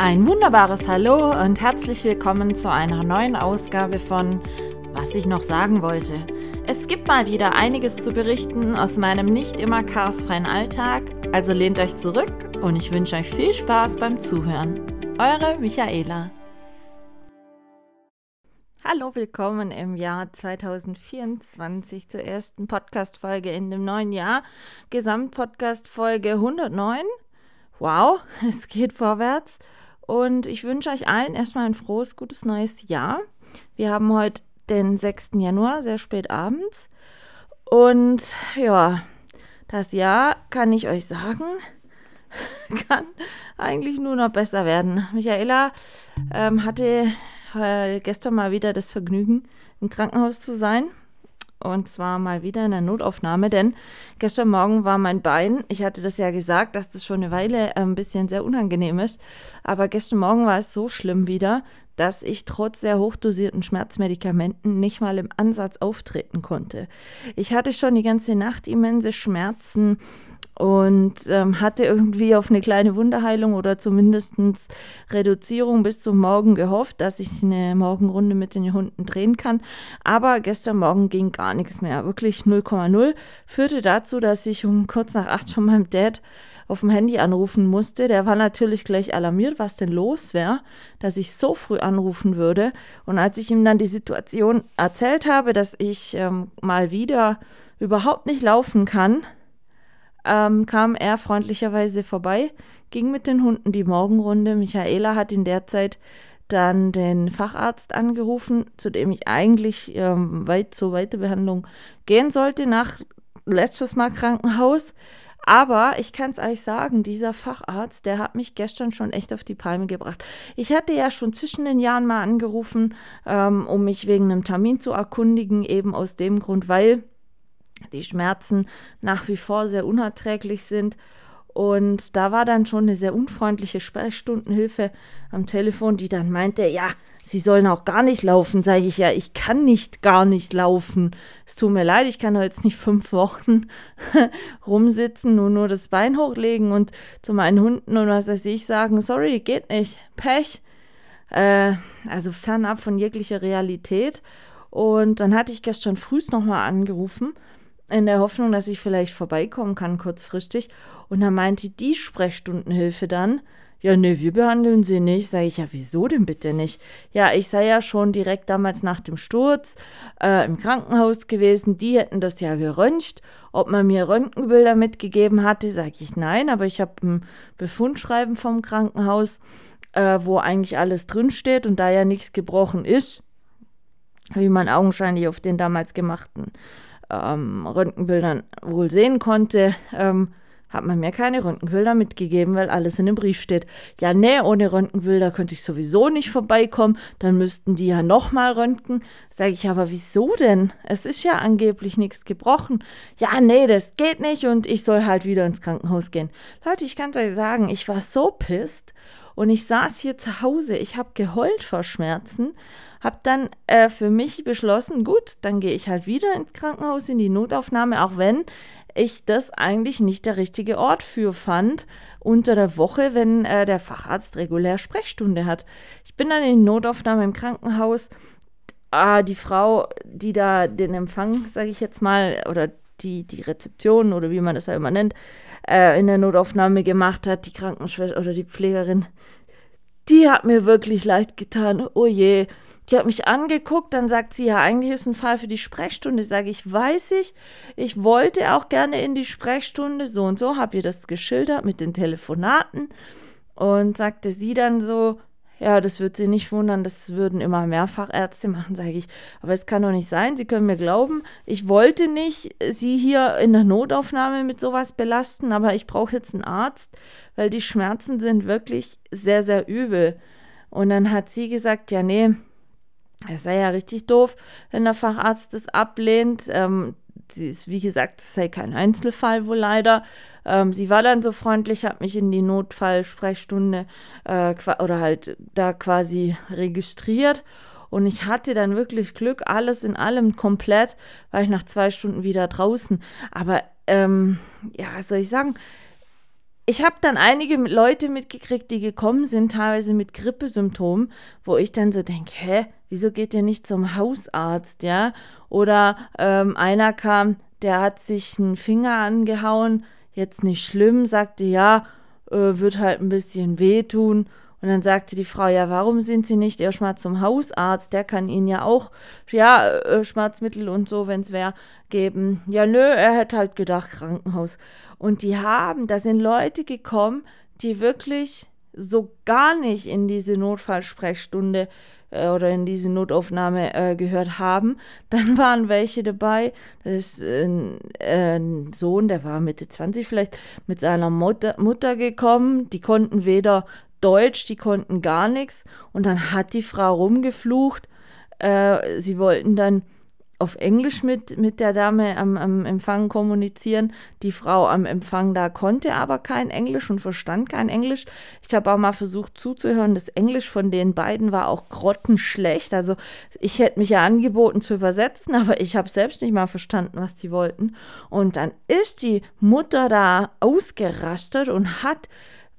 Ein wunderbares Hallo und herzlich willkommen zu einer neuen Ausgabe von Was ich noch sagen wollte. Es gibt mal wieder einiges zu berichten aus meinem nicht immer chaosfreien Alltag, also lehnt euch zurück und ich wünsche euch viel Spaß beim Zuhören. Eure Michaela. Hallo, willkommen im Jahr 2024 zur ersten Podcast-Folge in dem neuen Jahr. Gesamtpodcast-Folge 109. Wow, es geht vorwärts. Und ich wünsche euch allen erstmal ein frohes, gutes neues Jahr. Wir haben heute den 6. Januar, sehr spät abends. Und ja, das Jahr kann ich euch sagen, kann eigentlich nur noch besser werden. Michaela ähm, hatte äh, gestern mal wieder das Vergnügen, im Krankenhaus zu sein. Und zwar mal wieder in der Notaufnahme, denn gestern Morgen war mein Bein, ich hatte das ja gesagt, dass das schon eine Weile äh, ein bisschen sehr unangenehm ist, aber gestern Morgen war es so schlimm wieder, dass ich trotz sehr hochdosierten Schmerzmedikamenten nicht mal im Ansatz auftreten konnte. Ich hatte schon die ganze Nacht immense Schmerzen, und ähm, hatte irgendwie auf eine kleine Wunderheilung oder zumindest Reduzierung bis zum Morgen gehofft, dass ich eine Morgenrunde mit den Hunden drehen kann. Aber gestern Morgen ging gar nichts mehr, wirklich 0,0. Führte dazu, dass ich um kurz nach acht schon meinem Dad auf dem Handy anrufen musste. Der war natürlich gleich alarmiert, was denn los wäre, dass ich so früh anrufen würde. Und als ich ihm dann die Situation erzählt habe, dass ich ähm, mal wieder überhaupt nicht laufen kann, ähm, kam er freundlicherweise vorbei, ging mit den Hunden die Morgenrunde. Michaela hat in der Zeit dann den Facharzt angerufen, zu dem ich eigentlich ähm, weit zur Weiterbehandlung gehen sollte, nach letztes Mal Krankenhaus. Aber ich kann es euch sagen, dieser Facharzt, der hat mich gestern schon echt auf die Palme gebracht. Ich hatte ja schon zwischen den Jahren mal angerufen, ähm, um mich wegen einem Termin zu erkundigen, eben aus dem Grund, weil die Schmerzen nach wie vor sehr unerträglich sind. Und da war dann schon eine sehr unfreundliche Sprechstundenhilfe am Telefon, die dann meinte, ja, Sie sollen auch gar nicht laufen. Sage ich, ja, ich kann nicht gar nicht laufen. Es tut mir leid, ich kann doch jetzt nicht fünf Wochen rumsitzen und nur das Bein hochlegen und zu meinen Hunden und was weiß ich sagen, sorry, geht nicht, Pech. Äh, also fernab von jeglicher Realität. Und dann hatte ich gestern früh nochmal angerufen in der Hoffnung, dass ich vielleicht vorbeikommen kann kurzfristig. Und dann meinte die Sprechstundenhilfe dann, ja, nee, wir behandeln sie nicht. Sag ich, ja, wieso denn bitte nicht? Ja, ich sei ja schon direkt damals nach dem Sturz äh, im Krankenhaus gewesen. Die hätten das ja geröntgt. Ob man mir Röntgenbilder mitgegeben hatte, sage ich nein. Aber ich habe ein Befundschreiben vom Krankenhaus, äh, wo eigentlich alles drinsteht. Und da ja nichts gebrochen ist, wie man augenscheinlich auf den damals gemachten ähm, Röntgenbildern wohl sehen konnte, ähm, hat man mir keine Röntgenbilder mitgegeben, weil alles in dem Brief steht. Ja, nee, ohne Röntgenbilder könnte ich sowieso nicht vorbeikommen, dann müssten die ja nochmal röntgen. Sage ich, aber wieso denn? Es ist ja angeblich nichts gebrochen. Ja, nee, das geht nicht und ich soll halt wieder ins Krankenhaus gehen. Leute, ich kann euch sagen, ich war so pisst und ich saß hier zu Hause, ich habe geheult vor Schmerzen habe dann äh, für mich beschlossen, gut, dann gehe ich halt wieder ins Krankenhaus, in die Notaufnahme, auch wenn ich das eigentlich nicht der richtige Ort für fand unter der Woche, wenn äh, der Facharzt regulär Sprechstunde hat. Ich bin dann in die Notaufnahme im Krankenhaus. Ah, die Frau, die da den Empfang, sage ich jetzt mal, oder die, die Rezeption oder wie man das ja immer nennt, äh, in der Notaufnahme gemacht hat, die Krankenschwester oder die Pflegerin, die hat mir wirklich leid getan. Oh je, die hat mich angeguckt, dann sagt sie, ja, eigentlich ist ein Fall für die Sprechstunde. Sage ich, weiß ich, ich wollte auch gerne in die Sprechstunde, so und so, habe ihr das geschildert mit den Telefonaten. Und sagte sie dann so, ja, das wird sie nicht wundern, das würden immer mehrfach Ärzte machen, sage ich. Aber es kann doch nicht sein, Sie können mir glauben, ich wollte nicht Sie hier in der Notaufnahme mit sowas belasten, aber ich brauche jetzt einen Arzt, weil die Schmerzen sind wirklich sehr, sehr übel. Und dann hat sie gesagt, ja, nee, es sei ja richtig doof, wenn der Facharzt das ablehnt. Ähm, sie ist, wie gesagt, es sei kein Einzelfall wohl leider. Ähm, sie war dann so freundlich, hat mich in die Notfallsprechstunde äh, oder halt da quasi registriert. Und ich hatte dann wirklich Glück, alles in allem komplett, war ich nach zwei Stunden wieder draußen. Aber ähm, ja, was soll ich sagen? ich habe dann einige Leute mitgekriegt, die gekommen sind, teilweise mit Grippesymptomen, wo ich dann so denke, hä, wieso geht ihr nicht zum Hausarzt, ja? Oder ähm, einer kam, der hat sich einen Finger angehauen, jetzt nicht schlimm, sagte, ja, äh, wird halt ein bisschen wehtun. Und dann sagte die Frau, ja, warum sind Sie nicht erstmal zum Hausarzt? Der kann Ihnen ja auch, ja, äh, Schmerzmittel und so, wenn es wäre, geben. Ja, nö, er hätte halt gedacht, Krankenhaus. Und die haben, da sind Leute gekommen, die wirklich so gar nicht in diese Notfallsprechstunde äh, oder in diese Notaufnahme äh, gehört haben. Dann waren welche dabei, das ist ein, äh, ein, Sohn, der war Mitte 20 vielleicht, mit seiner Mutter, Mutter gekommen. Die konnten weder Deutsch, die konnten gar nichts. Und dann hat die Frau rumgeflucht. Äh, sie wollten dann auf Englisch mit, mit der Dame am, am Empfang kommunizieren. Die Frau am Empfang da konnte aber kein Englisch und verstand kein Englisch. Ich habe auch mal versucht zuzuhören. Das Englisch von den beiden war auch grottenschlecht. Also ich hätte mich ja angeboten zu übersetzen, aber ich habe selbst nicht mal verstanden, was die wollten. Und dann ist die Mutter da ausgerastet und hat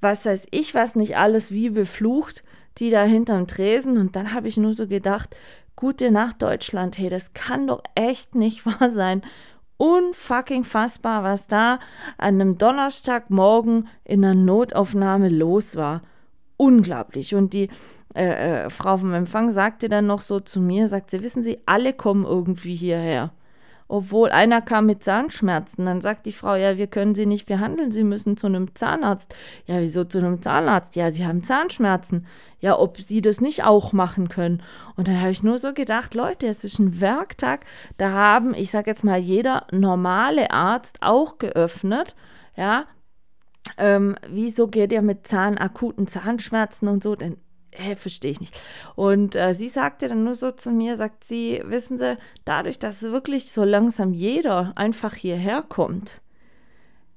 was weiß ich was nicht alles wie beflucht, die da hinterm Tresen. Und dann habe ich nur so gedacht, gute Nacht Deutschland, hey, das kann doch echt nicht wahr sein. Unfucking fassbar, was da an einem Donnerstagmorgen in der Notaufnahme los war. Unglaublich. Und die äh, äh, Frau vom Empfang sagte dann noch so zu mir, sagt sie, wissen Sie, alle kommen irgendwie hierher obwohl einer kam mit Zahnschmerzen. Dann sagt die Frau, ja, wir können sie nicht behandeln, sie müssen zu einem Zahnarzt. Ja, wieso zu einem Zahnarzt? Ja, sie haben Zahnschmerzen. Ja, ob sie das nicht auch machen können. Und dann habe ich nur so gedacht, Leute, es ist ein Werktag, da haben, ich sage jetzt mal, jeder normale Arzt auch geöffnet. Ja, ähm, wieso geht ihr mit Zahn, akuten Zahnschmerzen und so? Denn hä, verstehe ich nicht. Und äh, sie sagte dann nur so zu mir, sagt sie, wissen Sie, dadurch, dass wirklich so langsam jeder einfach hierher kommt,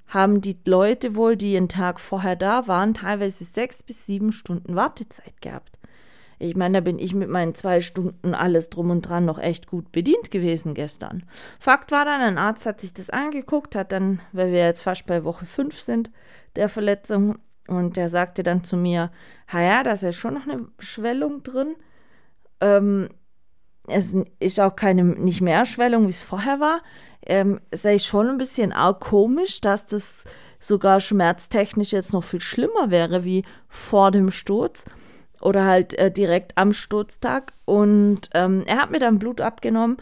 haben die Leute wohl, die einen Tag vorher da waren, teilweise sechs bis sieben Stunden Wartezeit gehabt. Ich meine, da bin ich mit meinen zwei Stunden alles drum und dran noch echt gut bedient gewesen gestern. Fakt war dann, ein Arzt hat sich das angeguckt, hat dann, weil wir jetzt fast bei Woche fünf sind, der Verletzung, und der sagte dann zu mir, ja, da ist ja schon noch eine Schwellung drin. Ähm, es ist auch keine, nicht mehr Schwellung, wie es vorher war. Ähm, es sei schon ein bisschen arg komisch, dass das sogar schmerztechnisch jetzt noch viel schlimmer wäre wie vor dem Sturz oder halt äh, direkt am Sturztag. Und ähm, er hat mir dann Blut abgenommen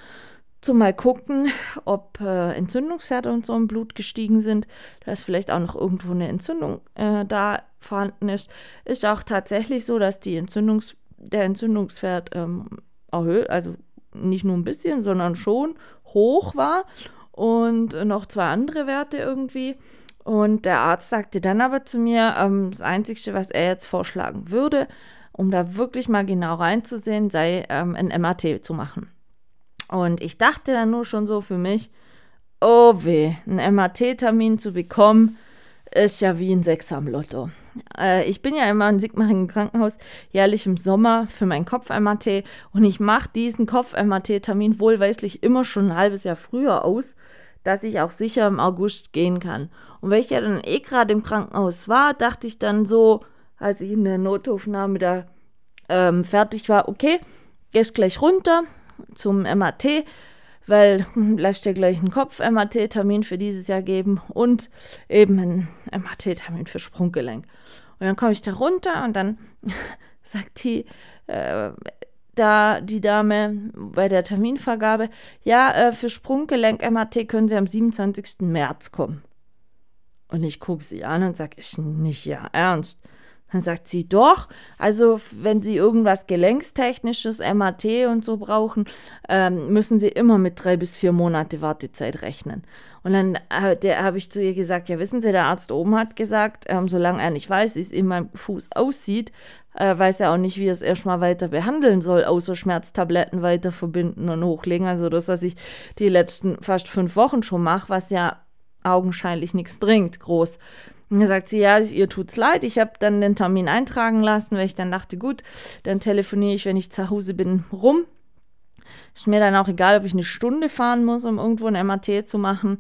zum mal gucken, ob äh, Entzündungswerte und so im Blut gestiegen sind. Da ist vielleicht auch noch irgendwo eine Entzündung äh, da vorhanden ist. Ist auch tatsächlich so, dass die Entzündungs der Entzündungswert ähm, erhöht, also nicht nur ein bisschen, sondern schon hoch war und noch zwei andere Werte irgendwie. Und der Arzt sagte dann aber zu mir, ähm, das Einzige, was er jetzt vorschlagen würde, um da wirklich mal genau reinzusehen, sei ähm, ein MAT zu machen. Und ich dachte dann nur schon so für mich, oh weh, einen MAT-Termin zu bekommen, ist ja wie ein Sechser am Lotto. Äh, ich bin ja immer in Sigmaringen Krankenhaus jährlich im Sommer für meinen Kopf-MAT und ich mache diesen Kopf-MAT-Termin wohlweislich immer schon ein halbes Jahr früher aus, dass ich auch sicher im August gehen kann. Und weil ich ja dann eh gerade im Krankenhaus war, dachte ich dann so, als ich in der Notaufnahme da ähm, fertig war, okay, gehst gleich runter, zum MAT, weil hm, lass dir gleich einen Kopf-MAT-Termin für dieses Jahr geben und eben einen MAT-Termin für Sprunggelenk. Und dann komme ich da runter und dann sagt die, äh, da die Dame bei der Terminvergabe, ja, äh, für Sprunggelenk MAT können Sie am 27. März kommen. Und ich gucke sie an und sage, ich nicht ja ernst. Dann sagt sie, doch, also wenn Sie irgendwas Gelenkstechnisches, MAT und so brauchen, ähm, müssen Sie immer mit drei bis vier Monate Wartezeit rechnen. Und dann äh, habe ich zu ihr gesagt, ja wissen Sie, der Arzt oben hat gesagt, ähm, solange er nicht weiß, wie es in meinem Fuß aussieht, äh, weiß er auch nicht, wie er es erstmal weiter behandeln soll, außer Schmerztabletten weiter verbinden und hochlegen. Also das, was ich die letzten fast fünf Wochen schon mache, was ja augenscheinlich nichts bringt, groß. Und dann sagt sie, ja, ihr tut's leid. Ich habe dann den Termin eintragen lassen, weil ich dann dachte, gut, dann telefoniere ich, wenn ich zu Hause bin, rum. Ist mir dann auch egal, ob ich eine Stunde fahren muss, um irgendwo ein MAT zu machen.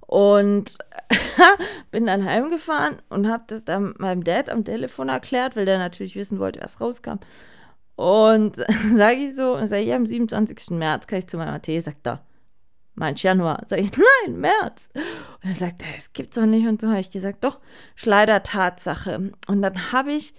Und bin dann heimgefahren und habe das dann meinem Dad am Telefon erklärt, weil der natürlich wissen wollte, was rauskam. Und sage ich so, sage ich, am 27. März kann ich zu meinem AT, sagt er, meinst Januar? Sag ich, nein, März. Und er sagt, es gibt's doch nicht und so. Habe ich gesagt, doch, ist leider Tatsache. Und dann habe ich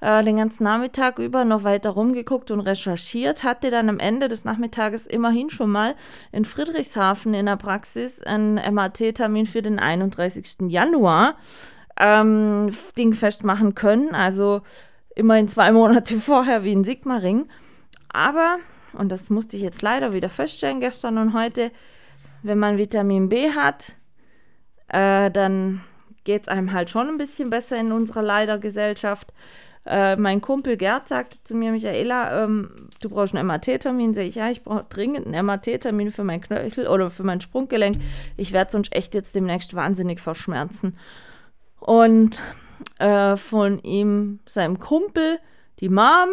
äh, den ganzen Nachmittag über noch weiter rumgeguckt und recherchiert, hatte dann am Ende des Nachmittages immerhin schon mal in Friedrichshafen in der Praxis einen MAT-Termin für den 31. Januar ähm, dingfest machen können. Also immerhin zwei Monate vorher wie in Sigmaring. Aber, und das musste ich jetzt leider wieder feststellen, gestern und heute, wenn man Vitamin B hat, äh, dann geht es einem halt schon ein bisschen besser in unserer Leidergesellschaft. Äh, mein Kumpel Gerd sagte zu mir, Michaela, ähm, du brauchst einen MAT-Termin. Sag ich, ja, ich brauche dringend einen MAT-Termin für mein Knöchel oder für mein Sprunggelenk. Ich werde sonst echt jetzt demnächst wahnsinnig verschmerzen. Und äh, von ihm, seinem Kumpel, die Mom,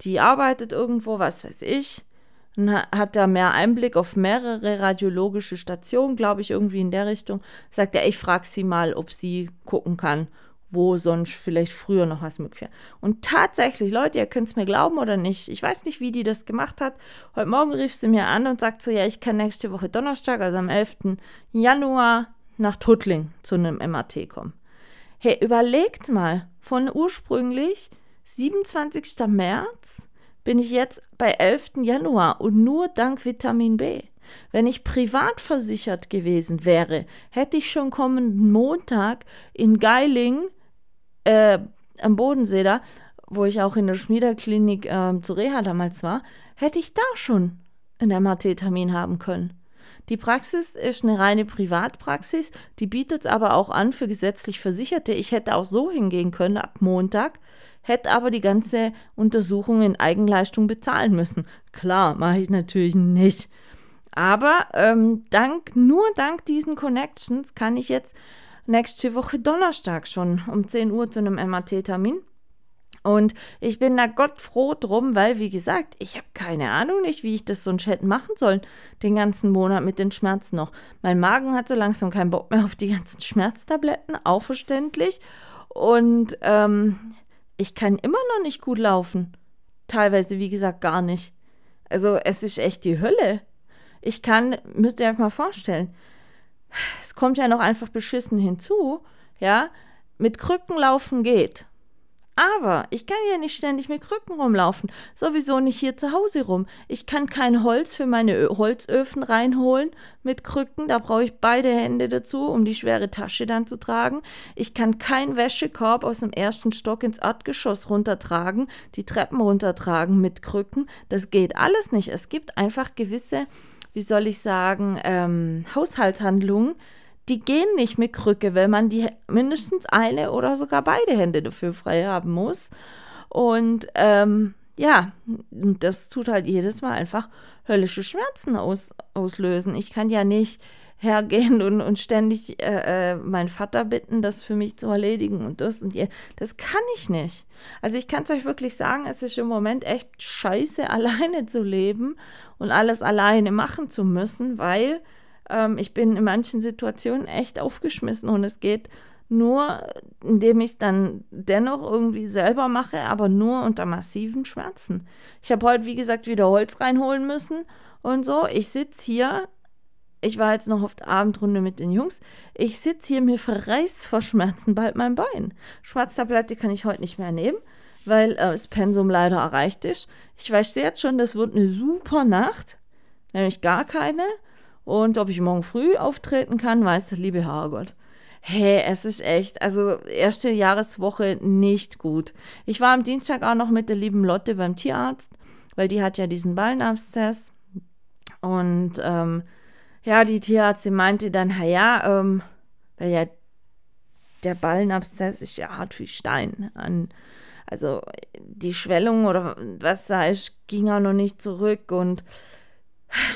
die arbeitet irgendwo, was weiß ich, und hat da mehr Einblick auf mehrere radiologische Stationen, glaube ich, irgendwie in der Richtung. Sagt er, ich frage sie mal, ob sie gucken kann wo sonst vielleicht früher noch was möglich wäre. Und tatsächlich, Leute, ihr könnt es mir glauben oder nicht, ich weiß nicht, wie die das gemacht hat. Heute Morgen rief sie mir an und sagt so, ja, ich kann nächste Woche Donnerstag, also am 11. Januar, nach Tuttling zu einem MAT kommen. Hey, überlegt mal, von ursprünglich 27. März bin ich jetzt bei 11. Januar und nur dank Vitamin B. Wenn ich privat versichert gewesen wäre, hätte ich schon kommenden Montag in Geiling äh, am Bodensee da, wo ich auch in der Schmiederklinik äh, zu Reha damals war, hätte ich da schon einen MRT-Termin haben können. Die Praxis ist eine reine Privatpraxis, die bietet es aber auch an für gesetzlich Versicherte. Ich hätte auch so hingehen können ab Montag, hätte aber die ganze Untersuchung in Eigenleistung bezahlen müssen. Klar, mache ich natürlich nicht. Aber ähm, dank, nur dank diesen Connections kann ich jetzt nächste Woche Donnerstag schon um 10 Uhr zu einem MAT-Termin. Und ich bin da Gott froh drum, weil, wie gesagt, ich habe keine Ahnung nicht, wie ich das sonst hätte machen sollen, den ganzen Monat mit den Schmerzen noch. Mein Magen hat so langsam keinen Bock mehr auf die ganzen Schmerztabletten, auch verständlich. Und ähm, ich kann immer noch nicht gut laufen. Teilweise, wie gesagt, gar nicht. Also es ist echt die Hölle. Ich kann, müsst ihr euch mal vorstellen, es kommt ja noch einfach beschissen hinzu, ja, mit Krücken laufen geht. Aber ich kann ja nicht ständig mit Krücken rumlaufen, sowieso nicht hier zu Hause rum. Ich kann kein Holz für meine Holzöfen reinholen mit Krücken, da brauche ich beide Hände dazu, um die schwere Tasche dann zu tragen. Ich kann keinen Wäschekorb aus dem ersten Stock ins Erdgeschoss runtertragen, die Treppen runtertragen mit Krücken. Das geht alles nicht. Es gibt einfach gewisse wie soll ich sagen, ähm, Haushaltshandlungen, die gehen nicht mit Krücke, weil man die mindestens eine oder sogar beide Hände dafür frei haben muss. Und ähm, ja, das tut halt jedes Mal einfach höllische Schmerzen aus, auslösen. Ich kann ja nicht hergehen und, und ständig äh, äh, meinen Vater bitten, das für mich zu erledigen und das und je. Das kann ich nicht. Also ich kann es euch wirklich sagen, es ist im Moment echt scheiße, alleine zu leben und alles alleine machen zu müssen, weil ähm, ich bin in manchen Situationen echt aufgeschmissen und es geht nur, indem ich es dann dennoch irgendwie selber mache, aber nur unter massiven Schmerzen. Ich habe heute, wie gesagt, wieder Holz reinholen müssen und so. Ich sitze hier ich war jetzt noch auf der Abendrunde mit den Jungs. Ich sitze hier, mir verreißt vor Schmerzen bald mein Bein. Schwarztablette kann ich heute nicht mehr nehmen, weil äh, das Pensum leider erreicht ist. Ich weiß jetzt schon, das wird eine super Nacht, nämlich gar keine. Und ob ich morgen früh auftreten kann, weiß der liebe Herrgott. Hey, es ist echt, also erste Jahreswoche nicht gut. Ich war am Dienstag auch noch mit der lieben Lotte beim Tierarzt, weil die hat ja diesen Ballenabszess. Und ähm, ja, die Tierärztin meinte dann, ja, ähm, weil ja der Ballenabszess ist ja hart wie Stein. An, also die Schwellung oder was da ist, ging auch noch nicht zurück und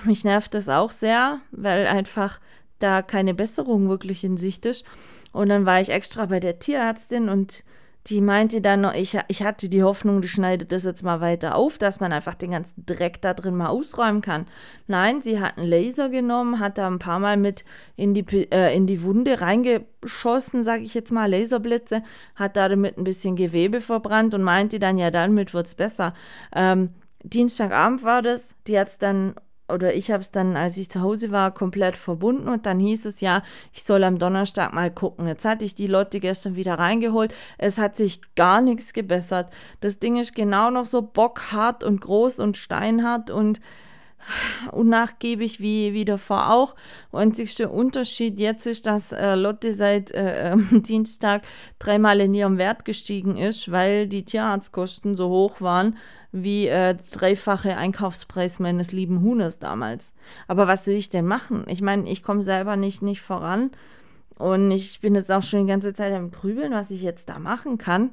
mich nervt das auch sehr, weil einfach da keine Besserung wirklich in Sicht ist. Und dann war ich extra bei der Tierärztin und die meinte dann noch, ich, ich hatte die Hoffnung, die schneidet das jetzt mal weiter auf, dass man einfach den ganzen Dreck da drin mal ausräumen kann. Nein, sie hat einen Laser genommen, hat da ein paar Mal mit in die, äh, in die Wunde reingeschossen, sage ich jetzt mal, Laserblitze, hat da damit ein bisschen Gewebe verbrannt und meinte dann, ja, damit wird es besser. Ähm, Dienstagabend war das, die hat es dann oder ich habe es dann, als ich zu Hause war, komplett verbunden und dann hieß es ja, ich soll am Donnerstag mal gucken. Jetzt hatte ich die Lotte gestern wieder reingeholt. Es hat sich gar nichts gebessert. Das Ding ist genau noch so bockhart und groß und steinhart und unnachgiebig wie, wie davor auch. Einzigster Unterschied jetzt ist, dass äh, Lotte seit äh, äh, Dienstag dreimal in ihrem Wert gestiegen ist, weil die Tierarztkosten so hoch waren wie äh, dreifache Einkaufspreis meines lieben Huhnes damals. Aber was will ich denn machen? Ich meine, ich komme selber nicht, nicht voran und ich bin jetzt auch schon die ganze Zeit am Grübeln, was ich jetzt da machen kann.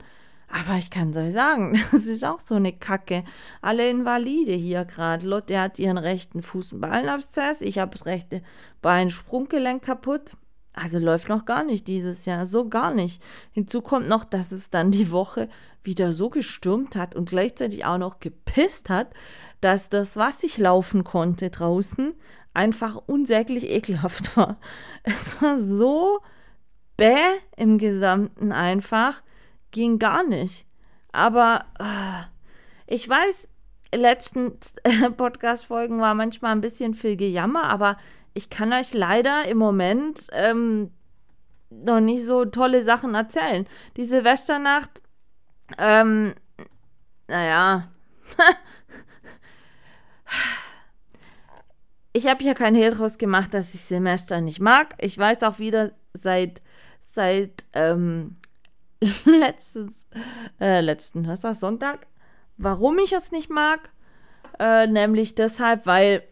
Aber ich kann es euch sagen, das ist auch so eine Kacke. Alle Invalide hier gerade. Lotte hat ihren rechten Fuß einen Ballenabszess, ich habe das rechte Bein Sprunggelenk kaputt. Also läuft noch gar nicht dieses Jahr, so gar nicht. Hinzu kommt noch, dass es dann die Woche wieder so gestürmt hat und gleichzeitig auch noch gepisst hat, dass das, was ich laufen konnte draußen, einfach unsäglich ekelhaft war. Es war so bäh im Gesamten einfach, ging gar nicht. Aber äh, ich weiß, letzten Podcast-Folgen war manchmal ein bisschen viel Gejammer, aber ich kann euch leider im Moment ähm, noch nicht so tolle Sachen erzählen. Die Silvesternacht, ähm, naja. ich habe hier kein Hehl draus gemacht, dass ich Silvester nicht mag. Ich weiß auch wieder seit, seit ähm, letztes, äh, letzten, was war Sonntag, warum ich es nicht mag. Äh, nämlich deshalb, weil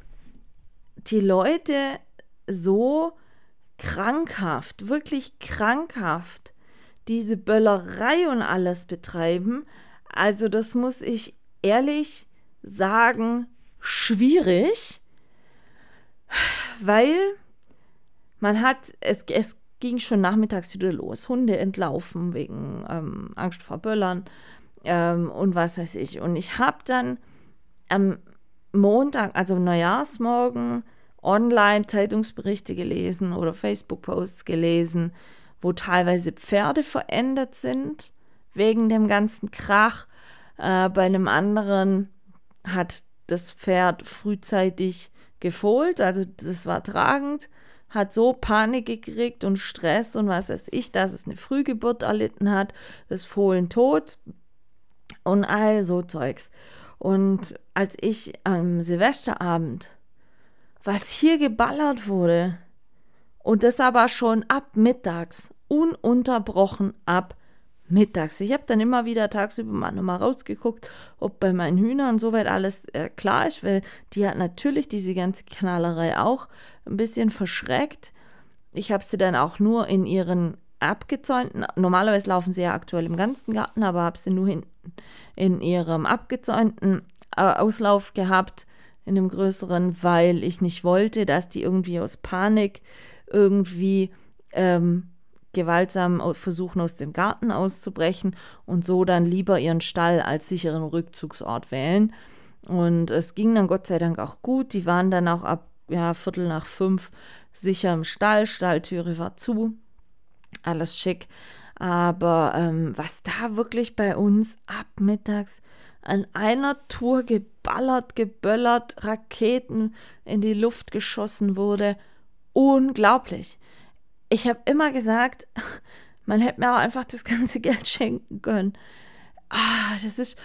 die Leute so krankhaft, wirklich krankhaft diese Böllerei und alles betreiben. Also das muss ich ehrlich sagen, schwierig, weil man hat, es, es ging schon nachmittags wieder los. Hunde entlaufen wegen ähm, Angst vor Böllern ähm, und was weiß ich. Und ich habe dann am Montag, also Neujahrsmorgen, online Zeitungsberichte gelesen oder Facebook-Posts gelesen, wo teilweise Pferde verändert sind wegen dem ganzen Krach. Äh, bei einem anderen hat das Pferd frühzeitig gefohlt, also das war tragend, hat so Panik gekriegt und Stress und was weiß ich, dass es eine Frühgeburt erlitten hat, das Fohlen tot und all so Zeugs. Und als ich am Silvesterabend, was hier geballert wurde, und das aber schon ab mittags, ununterbrochen ab mittags. Ich habe dann immer wieder tagsüber mal nochmal rausgeguckt, ob bei meinen Hühnern soweit alles äh, klar ist, weil die hat natürlich diese ganze Knallerei auch ein bisschen verschreckt. Ich habe sie dann auch nur in ihren abgezäunten, normalerweise laufen sie ja aktuell im ganzen Garten, aber habe sie nur hinten in ihrem abgezäunten äh, Auslauf gehabt, in dem größeren, weil ich nicht wollte, dass die irgendwie aus Panik irgendwie ähm, gewaltsam versuchen, aus dem Garten auszubrechen und so dann lieber ihren Stall als sicheren Rückzugsort wählen. Und es ging dann Gott sei Dank auch gut. Die waren dann auch ab ja, Viertel nach fünf sicher im Stall. Stalltüre war zu alles schick. Aber ähm, was da wirklich bei uns ab mittags an einer Tour geballert, geböllert, Raketen in die Luft geschossen wurde, unglaublich. Ich habe immer gesagt, man hätte mir auch einfach das ganze Geld schenken können. Ah, das ist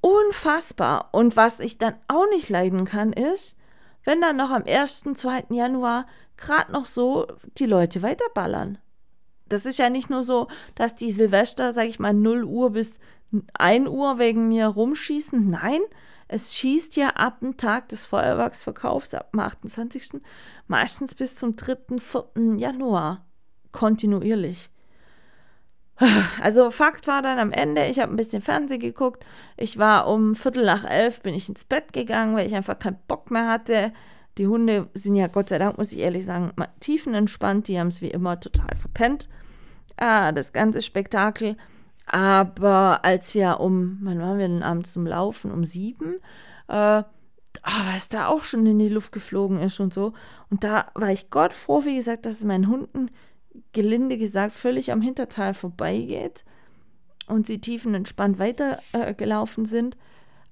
unfassbar. Und was ich dann auch nicht leiden kann, ist, wenn dann noch am 1., 2. Januar gerade noch so die Leute weiterballern das ist ja nicht nur so, dass die Silvester, sag ich mal, 0 Uhr bis 1 Uhr wegen mir rumschießen. Nein, es schießt ja ab dem Tag des Feuerwerksverkaufs, ab dem 28. meistens bis zum 3., 4. Januar. Kontinuierlich. Also Fakt war dann am Ende, ich habe ein bisschen Fernsehen geguckt. Ich war um Viertel nach elf, bin ich ins Bett gegangen, weil ich einfach keinen Bock mehr hatte. Die Hunde sind ja Gott sei Dank, muss ich ehrlich sagen, tiefenentspannt. Die haben es wie immer total verpennt. Ah, das ganze Spektakel. Aber als wir um, wann waren wir denn abends zum Laufen? Um sieben, äh, oh, was da auch schon in die Luft geflogen ist und so. Und da war ich Gott froh, wie gesagt, dass es meinen Hunden, gelinde gesagt, völlig am Hinterteil vorbeigeht und sie tiefenentspannt weitergelaufen äh, sind.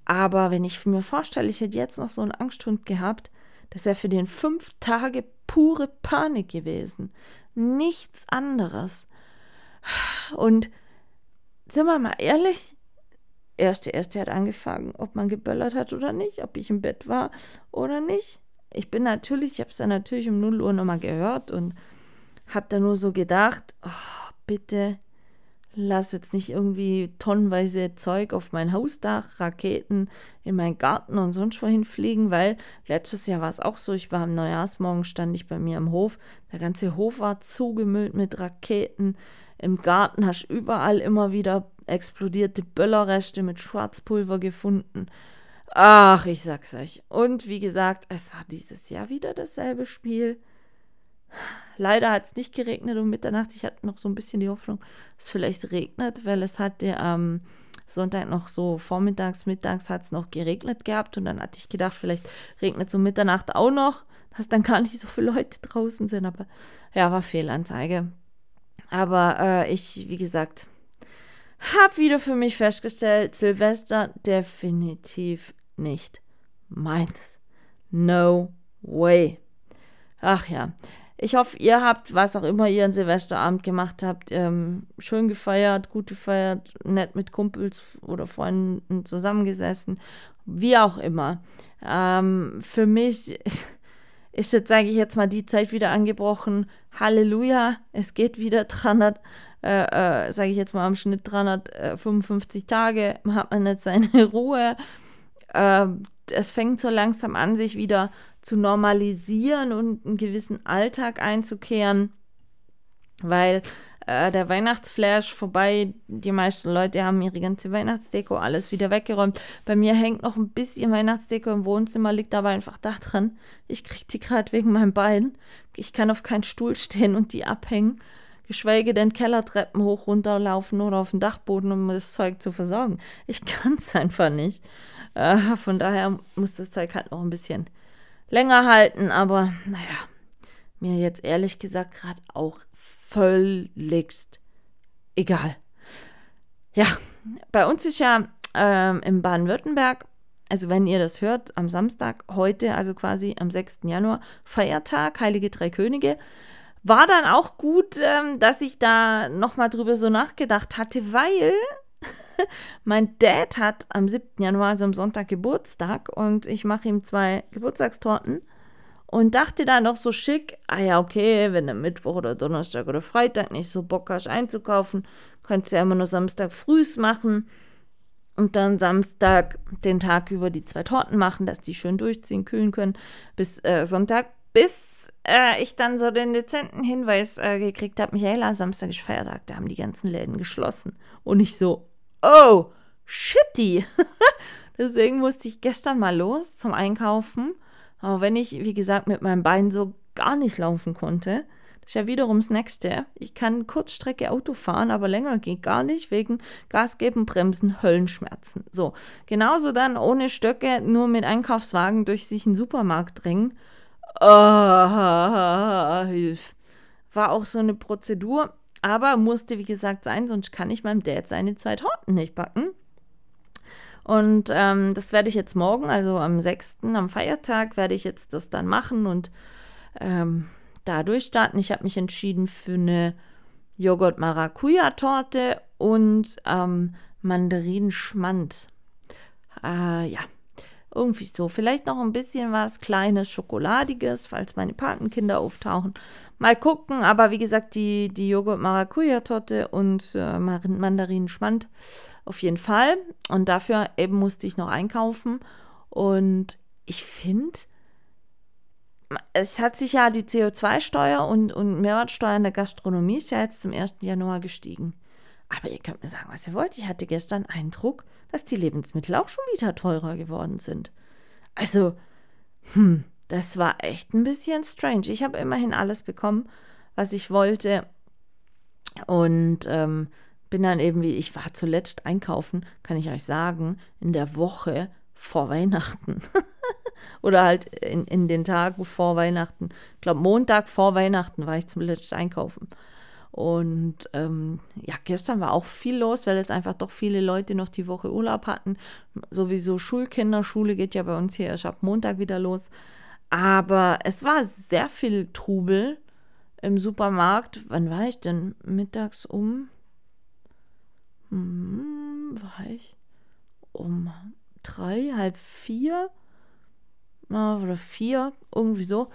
Aber wenn ich mir vorstelle, ich hätte jetzt noch so einen Angsthund gehabt, das wäre für den fünf Tage pure Panik gewesen. Nichts anderes. Und sind wir mal ehrlich, erste, erste hat angefangen, ob man geböllert hat oder nicht, ob ich im Bett war oder nicht. Ich bin natürlich, ich habe es dann natürlich um 0 Uhr nochmal gehört und habe da nur so gedacht, oh, bitte lass jetzt nicht irgendwie tonnenweise Zeug auf mein Hausdach, Raketen in meinen Garten und sonst wohin fliegen, weil letztes Jahr war es auch so, ich war am Neujahrsmorgen, stand ich bei mir im Hof, der ganze Hof war zugemüllt mit Raketen, im Garten hast du überall immer wieder explodierte Böllerreste mit Schwarzpulver gefunden. Ach, ich sag's euch. Und wie gesagt, es war dieses Jahr wieder dasselbe Spiel. Leider hat es nicht geregnet um Mitternacht. Ich hatte noch so ein bisschen die Hoffnung, dass es vielleicht regnet, weil es hatte am ähm, Sonntag noch so vormittags, mittags hat es noch geregnet gehabt und dann hatte ich gedacht, vielleicht regnet es um Mitternacht auch noch, dass dann gar nicht so viele Leute draußen sind. Aber ja, war Fehlanzeige. Aber äh, ich, wie gesagt, habe wieder für mich festgestellt, Silvester definitiv nicht meins. No way. Ach ja. Ich hoffe, ihr habt, was auch immer ihr an Silvesterabend gemacht habt, ähm, schön gefeiert, gut gefeiert, nett mit Kumpels oder Freunden zusammengesessen, wie auch immer. Ähm, für mich ist jetzt, sage ich jetzt mal, die Zeit wieder angebrochen. Halleluja, es geht wieder 300, äh, äh, sage ich jetzt mal, am Schnitt 355 Tage, hat man jetzt seine Ruhe. Äh, es fängt so langsam an, sich wieder zu normalisieren und einen gewissen Alltag einzukehren, weil äh, der Weihnachtsflash vorbei. Die meisten Leute haben ihre ganze Weihnachtsdeko alles wieder weggeräumt. Bei mir hängt noch ein bisschen Weihnachtsdeko im Wohnzimmer, liegt aber einfach da dran. Ich kriege die gerade wegen meinem Bein. Ich kann auf keinen Stuhl stehen und die abhängen. Geschweige denn Kellertreppen hoch, runter laufen oder auf den Dachboden, um das Zeug zu versorgen. Ich kann es einfach nicht. Äh, von daher muss das Zeug halt noch ein bisschen länger halten, aber naja, mir jetzt ehrlich gesagt gerade auch völligst egal. Ja, bei uns ist ja ähm, im Baden-Württemberg, also wenn ihr das hört, am Samstag, heute, also quasi am 6. Januar, Feiertag, Heilige Drei Könige. War dann auch gut, ähm, dass ich da nochmal drüber so nachgedacht hatte, weil mein Dad hat am 7. Januar, also am Sonntag, Geburtstag und ich mache ihm zwei Geburtstagstorten und dachte dann noch so schick, ah ja, okay, wenn du Mittwoch oder Donnerstag oder Freitag nicht so Bock hast einzukaufen, kannst du ja immer nur Samstag frühs machen und dann Samstag den Tag über die zwei Torten machen, dass die schön durchziehen, kühlen können bis äh, Sonntag, bis äh, ich dann so den dezenten Hinweis äh, gekriegt habe, Michaela, Samstag ist Feiertag, da haben die ganzen Läden geschlossen. Und ich so, oh, shitty. Deswegen musste ich gestern mal los zum Einkaufen aber wenn ich, wie gesagt, mit meinem Bein so gar nicht laufen konnte, das ist ja wiederum das Nächste. Ich kann Kurzstrecke Auto fahren, aber länger geht gar nicht, wegen Gas geben, Bremsen, Höllenschmerzen. So, genauso dann ohne Stöcke, nur mit Einkaufswagen durch sich einen Supermarkt drängen. Oh, hilf. War auch so eine Prozedur, aber musste, wie gesagt, sein, sonst kann ich meinem Dad seine zwei Torten nicht backen. Und ähm, das werde ich jetzt morgen, also am 6., am Feiertag, werde ich jetzt das dann machen und ähm, da durchstarten. Ich habe mich entschieden für eine Joghurt-Maracuja-Torte und ähm, Mandarinschmand. Äh, ja, irgendwie so. Vielleicht noch ein bisschen was Kleines, Schokoladiges, falls meine Patenkinder auftauchen. Mal gucken, aber wie gesagt, die, die Joghurt-Maracuja-Torte und äh, Mandarinschmand auf jeden Fall. Und dafür eben musste ich noch einkaufen. Und ich finde, es hat sich ja die CO2-Steuer und, und Mehrwertsteuer in der Gastronomie ist ja jetzt zum 1. Januar gestiegen. Aber ihr könnt mir sagen, was ihr wollt. Ich hatte gestern Eindruck, dass die Lebensmittel auch schon wieder teurer geworden sind. Also, hm, das war echt ein bisschen strange. Ich habe immerhin alles bekommen, was ich wollte. Und ähm, bin dann eben wie, ich war zuletzt einkaufen, kann ich euch sagen, in der Woche vor Weihnachten. Oder halt in, in den Tagen vor Weihnachten. Ich glaube, Montag vor Weihnachten war ich zum letzten einkaufen. Und ähm, ja, gestern war auch viel los, weil jetzt einfach doch viele Leute noch die Woche Urlaub hatten. Sowieso Schulkinder, Schule geht ja bei uns hier erst ab Montag wieder los. Aber es war sehr viel Trubel im Supermarkt. Wann war ich denn? Mittags um. Hm, war ich? Um drei, halb vier? Oder vier, irgendwie so.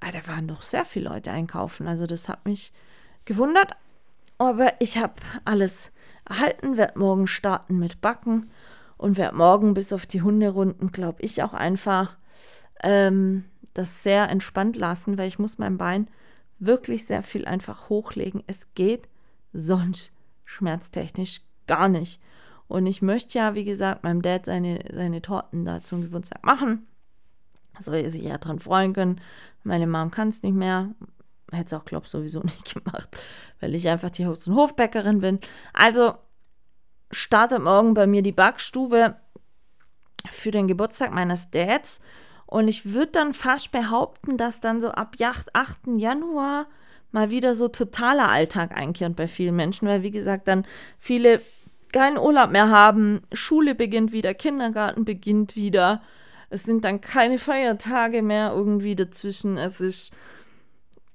Ah, da waren doch sehr viele Leute einkaufen. Also, das hat mich gewundert. Aber ich habe alles erhalten, werde morgen starten mit Backen und werde morgen bis auf die Hunderunden, glaube ich, auch einfach ähm, das sehr entspannt lassen, weil ich muss mein Bein wirklich sehr viel einfach hochlegen. Es geht sonst schmerztechnisch gar nicht. Und ich möchte ja, wie gesagt, meinem Dad seine, seine Torten da zum Geburtstag machen. So er sich ja dran freuen können. Meine Mom kann es nicht mehr hätte es auch, glaube ich, sowieso nicht gemacht, weil ich einfach die Haus- und Hofbäckerin bin. Also startet morgen bei mir die Backstube für den Geburtstag meines Dads. Und ich würde dann fast behaupten, dass dann so ab 8. Januar mal wieder so totaler Alltag einkehrt bei vielen Menschen, weil wie gesagt, dann viele keinen Urlaub mehr haben, Schule beginnt wieder, Kindergarten beginnt wieder. Es sind dann keine Feiertage mehr irgendwie dazwischen. Es ist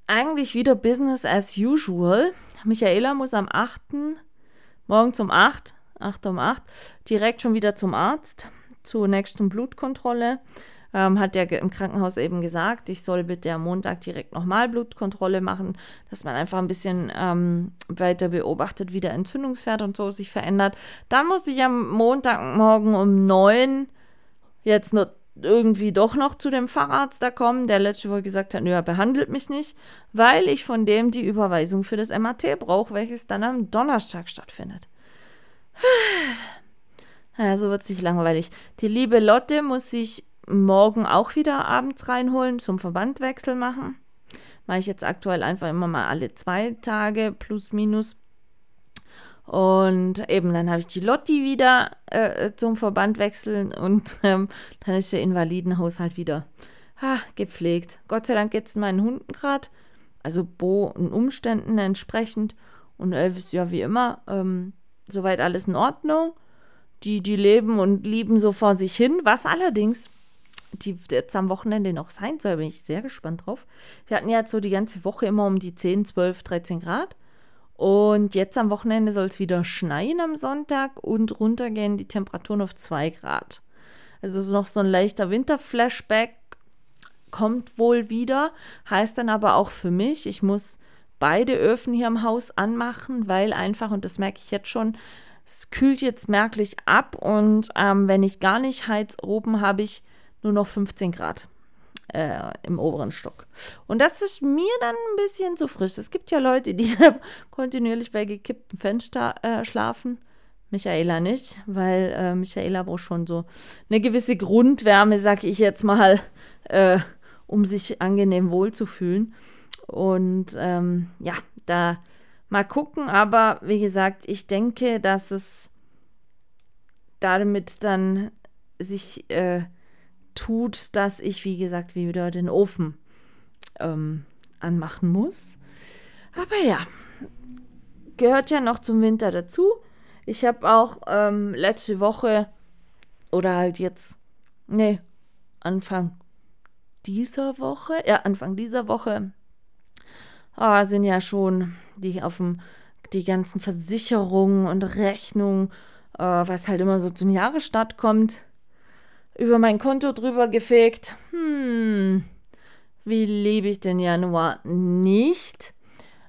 eigentlich wieder Business as usual. Michaela muss am 8. morgen um 8, 8 um 8, direkt schon wieder zum Arzt zur nächsten Blutkontrolle. Ähm, hat der im Krankenhaus eben gesagt, ich soll bitte am Montag direkt nochmal Blutkontrolle machen, dass man einfach ein bisschen ähm, weiter beobachtet, wie der Entzündungswert und so sich verändert. Dann muss ich am Montagmorgen um 9 jetzt nur irgendwie doch noch zu dem Facharzt da kommen, der letzte Woche gesagt hat, nö, er behandelt mich nicht, weil ich von dem die Überweisung für das MAT brauche, welches dann am Donnerstag stattfindet. Naja, so wird es nicht langweilig. Die liebe Lotte muss sich morgen auch wieder abends reinholen, zum Verbandwechsel machen. Mache ich jetzt aktuell einfach immer mal alle zwei Tage plus minus. Und eben, dann habe ich die Lotti wieder äh, zum Verband wechseln und ähm, dann ist der Invalidenhaushalt wieder ha, gepflegt. Gott sei Dank geht es meinen Hunden gerade, also Bo und Umständen entsprechend. Und Elvis, ja, wie immer, ähm, soweit alles in Ordnung. Die, die leben und lieben so vor sich hin, was allerdings die jetzt am Wochenende noch sein soll, bin ich sehr gespannt drauf. Wir hatten ja jetzt so die ganze Woche immer um die 10, 12, 13 Grad. Und jetzt am Wochenende soll es wieder schneien am Sonntag und runtergehen die Temperaturen auf 2 Grad. Also noch so ein leichter Winterflashback kommt wohl wieder. Heißt dann aber auch für mich, ich muss beide Öfen hier im Haus anmachen, weil einfach, und das merke ich jetzt schon, es kühlt jetzt merklich ab und ähm, wenn ich gar nicht heiz oben, habe ich nur noch 15 Grad äh, im oberen Stock. Und das ist mir dann ein bisschen zu frisch. Es gibt ja Leute, die kontinuierlich bei gekipptem Fenster äh, schlafen. Michaela nicht, weil äh, Michaela braucht schon so eine gewisse Grundwärme, sag ich jetzt mal, äh, um sich angenehm wohlzufühlen. Und ähm, ja, da mal gucken, aber wie gesagt, ich denke, dass es damit dann sich äh, tut, dass ich, wie gesagt, wieder den Ofen ähm, anmachen muss. Aber ja, gehört ja noch zum Winter dazu. Ich habe auch ähm, letzte Woche oder halt jetzt, nee, Anfang dieser Woche, ja, Anfang dieser Woche, oh, sind ja schon die auf dem, die ganzen Versicherungen und Rechnungen, äh, was halt immer so zum Jahresstart kommt, über mein Konto drüber gefegt. Hm, wie liebe ich den Januar nicht?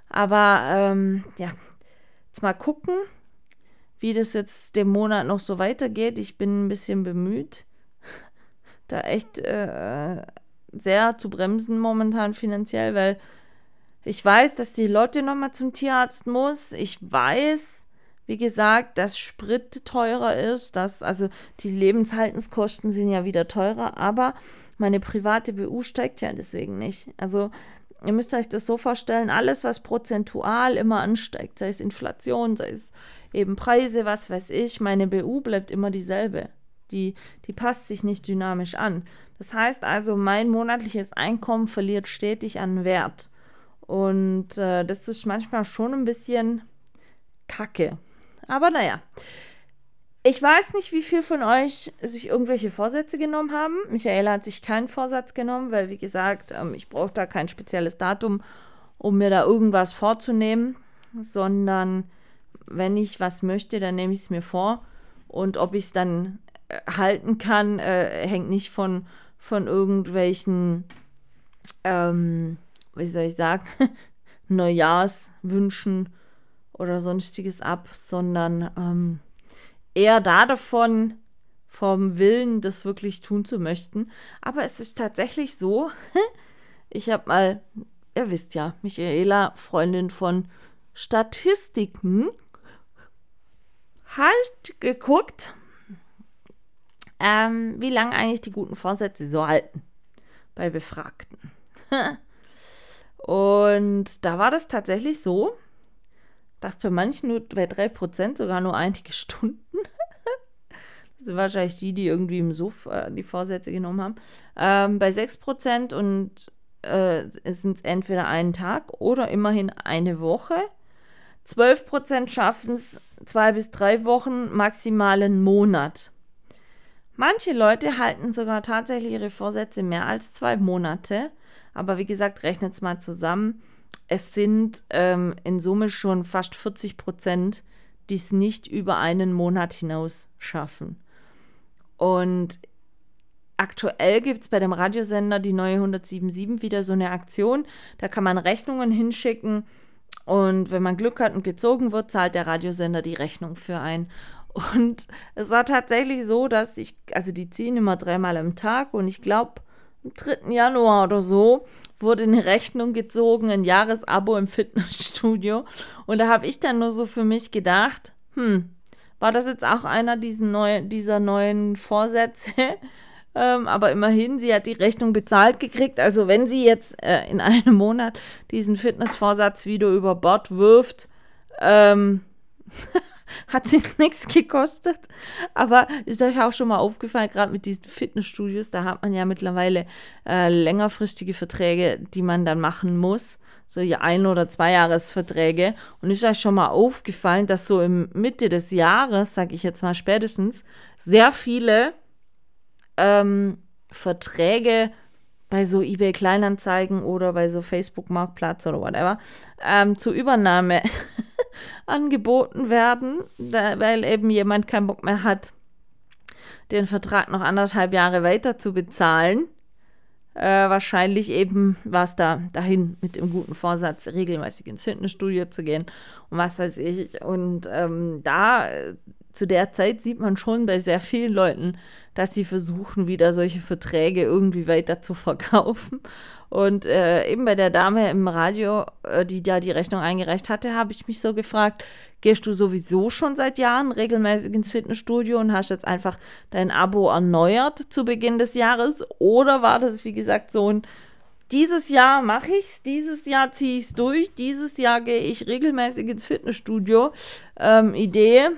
Aber ähm, ja, jetzt mal gucken, wie das jetzt dem Monat noch so weitergeht. Ich bin ein bisschen bemüht, da echt äh, sehr zu bremsen momentan finanziell, weil ich weiß, dass die Lotte nochmal zum Tierarzt muss. Ich weiß, wie gesagt, dass Sprit teurer ist, dass also die Lebenshaltenskosten sind ja wieder teurer, aber meine private BU steigt ja deswegen nicht. Also ihr müsst euch das so vorstellen, alles, was prozentual immer ansteigt, sei es Inflation, sei es eben Preise, was weiß ich, meine BU bleibt immer dieselbe. Die, die passt sich nicht dynamisch an. Das heißt also, mein monatliches Einkommen verliert stetig an Wert. Und äh, das ist manchmal schon ein bisschen kacke. Aber naja. Ich weiß nicht, wie viel von euch sich irgendwelche Vorsätze genommen haben. Michaela hat sich keinen Vorsatz genommen, weil, wie gesagt, ähm, ich brauche da kein spezielles Datum, um mir da irgendwas vorzunehmen, sondern wenn ich was möchte, dann nehme ich es mir vor. Und ob ich es dann äh, halten kann, äh, hängt nicht von, von irgendwelchen, ähm, wie soll ich sagen, Neujahrswünschen oder sonstiges ab, sondern ähm, eher da davon, vom Willen, das wirklich tun zu möchten. Aber es ist tatsächlich so, ich habe mal, ihr wisst ja, Michaela, Freundin von Statistiken, halt geguckt, ähm, wie lange eigentlich die guten Vorsätze so halten bei Befragten. Und da war das tatsächlich so, dass bei manchen nur bei 3% sogar nur einige Stunden. das sind wahrscheinlich die, die irgendwie im Suff äh, die Vorsätze genommen haben. Ähm, bei 6% und äh, sind es entweder einen Tag oder immerhin eine Woche. 12% schaffen es zwei bis drei Wochen, maximal einen Monat. Manche Leute halten sogar tatsächlich ihre Vorsätze mehr als zwei Monate. Aber wie gesagt, rechnet es mal zusammen es sind ähm, in Summe schon fast 40 Prozent, die es nicht über einen Monat hinaus schaffen. Und aktuell gibt es bei dem Radiosender die neue 1077 wieder so eine Aktion. Da kann man Rechnungen hinschicken und wenn man Glück hat und gezogen wird, zahlt der Radiosender die Rechnung für ein. Und es war tatsächlich so, dass ich, also die ziehen immer dreimal am Tag und ich glaube, 3. Januar oder so wurde eine Rechnung gezogen, ein Jahresabo im Fitnessstudio. Und da habe ich dann nur so für mich gedacht, hm, war das jetzt auch einer neue, dieser neuen Vorsätze? ähm, aber immerhin, sie hat die Rechnung bezahlt gekriegt. Also wenn sie jetzt äh, in einem Monat diesen Fitnessvorsatz wieder über Bord wirft, ähm, hat sie nichts gekostet. Aber ist euch auch schon mal aufgefallen, gerade mit diesen Fitnessstudios, da hat man ja mittlerweile äh, längerfristige Verträge, die man dann machen muss. So ein- oder zweijahresverträge. Und ist euch schon mal aufgefallen, dass so im Mitte des Jahres, sage ich jetzt mal spätestens, sehr viele ähm, Verträge bei so eBay Kleinanzeigen oder bei so Facebook Marktplatz oder whatever ähm, zur Übernahme angeboten werden, da, weil eben jemand keinen Bock mehr hat, den Vertrag noch anderthalb Jahre weiter zu bezahlen. Äh, wahrscheinlich eben war es da dahin mit dem guten Vorsatz, regelmäßig ins Fitnessstudio zu gehen und was weiß ich. Und ähm, da zu der Zeit sieht man schon bei sehr vielen Leuten, dass sie versuchen, wieder solche Verträge irgendwie weiter zu verkaufen. Und äh, eben bei der Dame im Radio, äh, die da die Rechnung eingereicht hatte, habe ich mich so gefragt, gehst du sowieso schon seit Jahren regelmäßig ins Fitnessstudio und hast jetzt einfach dein Abo erneuert zu Beginn des Jahres? Oder war das, wie gesagt, so ein dieses Jahr mache ich es, dieses Jahr ziehe ich es durch, dieses Jahr gehe ich regelmäßig ins Fitnessstudio. Ähm, Idee,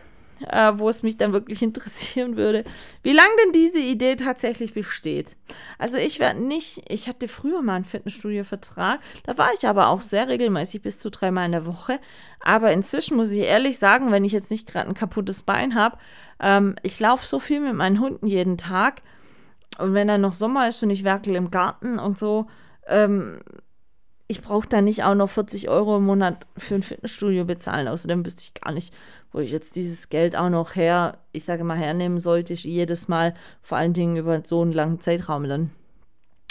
äh, wo es mich dann wirklich interessieren würde, wie lange denn diese Idee tatsächlich besteht. Also ich werde nicht, ich hatte früher mal einen Fitnessstudio-Vertrag, da war ich aber auch sehr regelmäßig bis zu dreimal in der Woche. Aber inzwischen muss ich ehrlich sagen, wenn ich jetzt nicht gerade ein kaputtes Bein habe, ähm, ich laufe so viel mit meinen Hunden jeden Tag. Und wenn dann noch Sommer ist und ich werkel im Garten und so, ähm, ich brauche da nicht auch noch 40 Euro im Monat für ein Fitnessstudio bezahlen. Außerdem wüsste ich gar nicht, wo ich jetzt dieses Geld auch noch her, ich sage mal, hernehmen sollte. Ich jedes Mal, vor allen Dingen über so einen langen Zeitraum dann.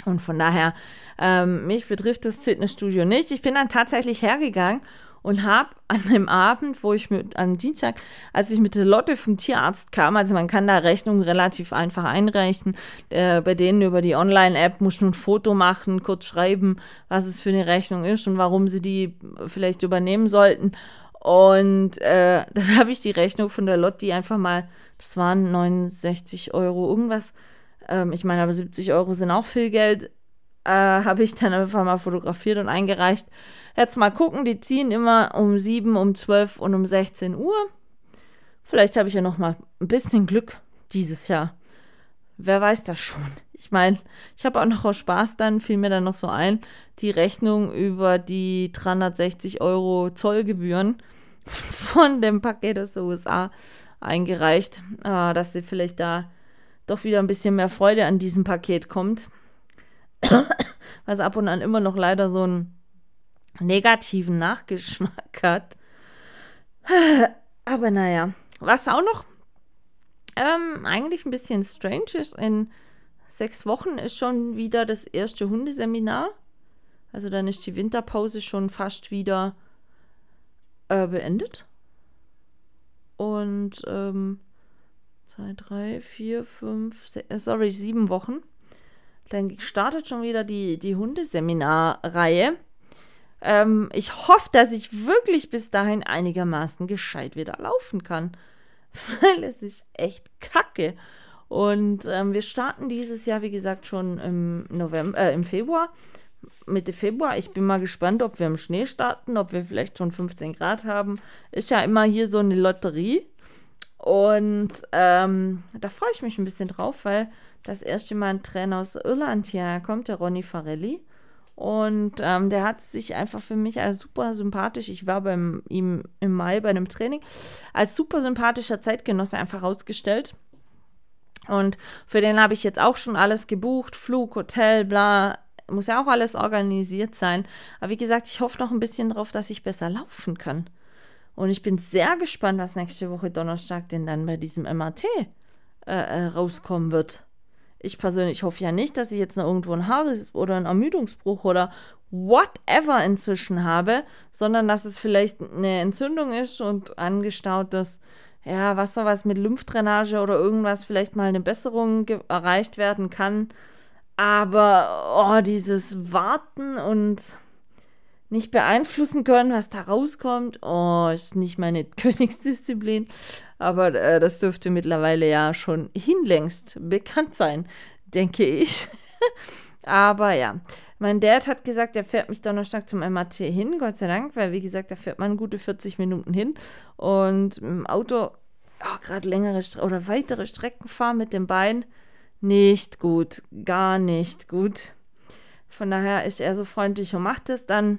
Und von daher, ähm, mich betrifft das Fitnessstudio nicht. Ich bin dann tatsächlich hergegangen und habe an dem Abend, wo ich mit, am Dienstag, als ich mit der Lotte vom Tierarzt kam, also man kann da Rechnungen relativ einfach einreichen, äh, bei denen über die Online-App muss man ein Foto machen, kurz schreiben, was es für eine Rechnung ist und warum sie die vielleicht übernehmen sollten. Und äh, dann habe ich die Rechnung von der Lotti einfach mal, das waren 69 Euro irgendwas. Ähm, ich meine, aber 70 Euro sind auch viel Geld. Äh, habe ich dann einfach mal fotografiert und eingereicht. Jetzt mal gucken, die ziehen immer um 7, um 12 und um 16 Uhr. Vielleicht habe ich ja noch mal ein bisschen Glück dieses Jahr. Wer weiß das schon? Ich meine, ich habe auch noch aus Spaß dann, fiel mir dann noch so ein, die Rechnung über die 360 Euro Zollgebühren von dem Paket aus den USA eingereicht, äh, dass sie vielleicht da doch wieder ein bisschen mehr Freude an diesem Paket kommt. Was ab und an immer noch leider so einen negativen Nachgeschmack hat. Aber naja, was auch noch ähm, eigentlich ein bisschen strange ist, in sechs Wochen ist schon wieder das erste Hundeseminar. Also dann ist die Winterpause schon fast wieder äh, beendet. Und ähm, zwei, drei, vier, fünf, sechs, äh, sorry, sieben Wochen. Dann startet schon wieder die, die Hundeseminarreihe. Ähm, ich hoffe, dass ich wirklich bis dahin einigermaßen gescheit wieder laufen kann. Weil es ist echt kacke. Und ähm, wir starten dieses Jahr, wie gesagt, schon im November, äh, im Februar. Mitte Februar. Ich bin mal gespannt, ob wir im Schnee starten, ob wir vielleicht schon 15 Grad haben. Ist ja immer hier so eine Lotterie. Und ähm, da freue ich mich ein bisschen drauf, weil das erste Mal ein Trainer aus Irland hierher kommt, der Ronny Farelli. Und ähm, der hat sich einfach für mich als super sympathisch, ich war bei ihm im Mai bei einem Training, als super sympathischer Zeitgenosse einfach rausgestellt. Und für den habe ich jetzt auch schon alles gebucht, Flug, Hotel, bla, muss ja auch alles organisiert sein. Aber wie gesagt, ich hoffe noch ein bisschen drauf, dass ich besser laufen kann. Und ich bin sehr gespannt, was nächste Woche Donnerstag denn dann bei diesem MRT äh, äh, rauskommen wird. Ich persönlich hoffe ja nicht, dass ich jetzt noch irgendwo ein Haar oder einen Ermüdungsbruch oder whatever inzwischen habe, sondern dass es vielleicht eine Entzündung ist und angestautes ja, Wasser, was mit Lymphdrainage oder irgendwas vielleicht mal eine Besserung erreicht werden kann. Aber oh, dieses Warten und nicht beeinflussen können, was da rauskommt, oh, ist nicht meine Königsdisziplin. Aber äh, das dürfte mittlerweile ja schon hinlängst bekannt sein, denke ich. Aber ja, mein Dad hat gesagt, er fährt mich Donnerstag zum MAT hin, Gott sei Dank, weil wie gesagt, da fährt man gute 40 Minuten hin. Und im Auto, oh, gerade längere oder weitere Strecken fahren mit dem Bein, nicht gut, gar nicht gut. Von daher ist er so freundlich und macht es dann.